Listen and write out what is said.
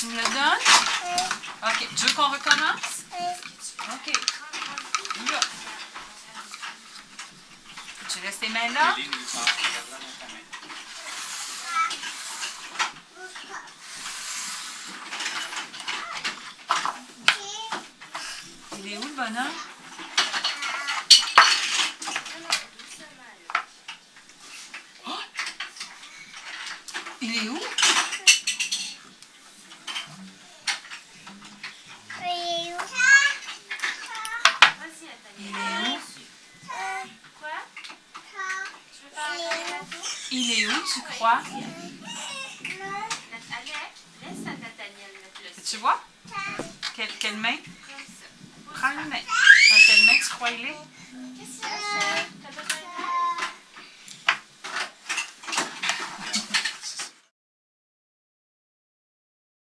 Tu me le donnes? OK. Tu veux qu'on recommence? OK. Là. Tu laisses tes mains là? Il est où le bonhomme? Oh! Il est où? Il est où? Tu crois? Tu vois? Quelle, quelle main? Prends une main. Dans quelle main tu crois il est?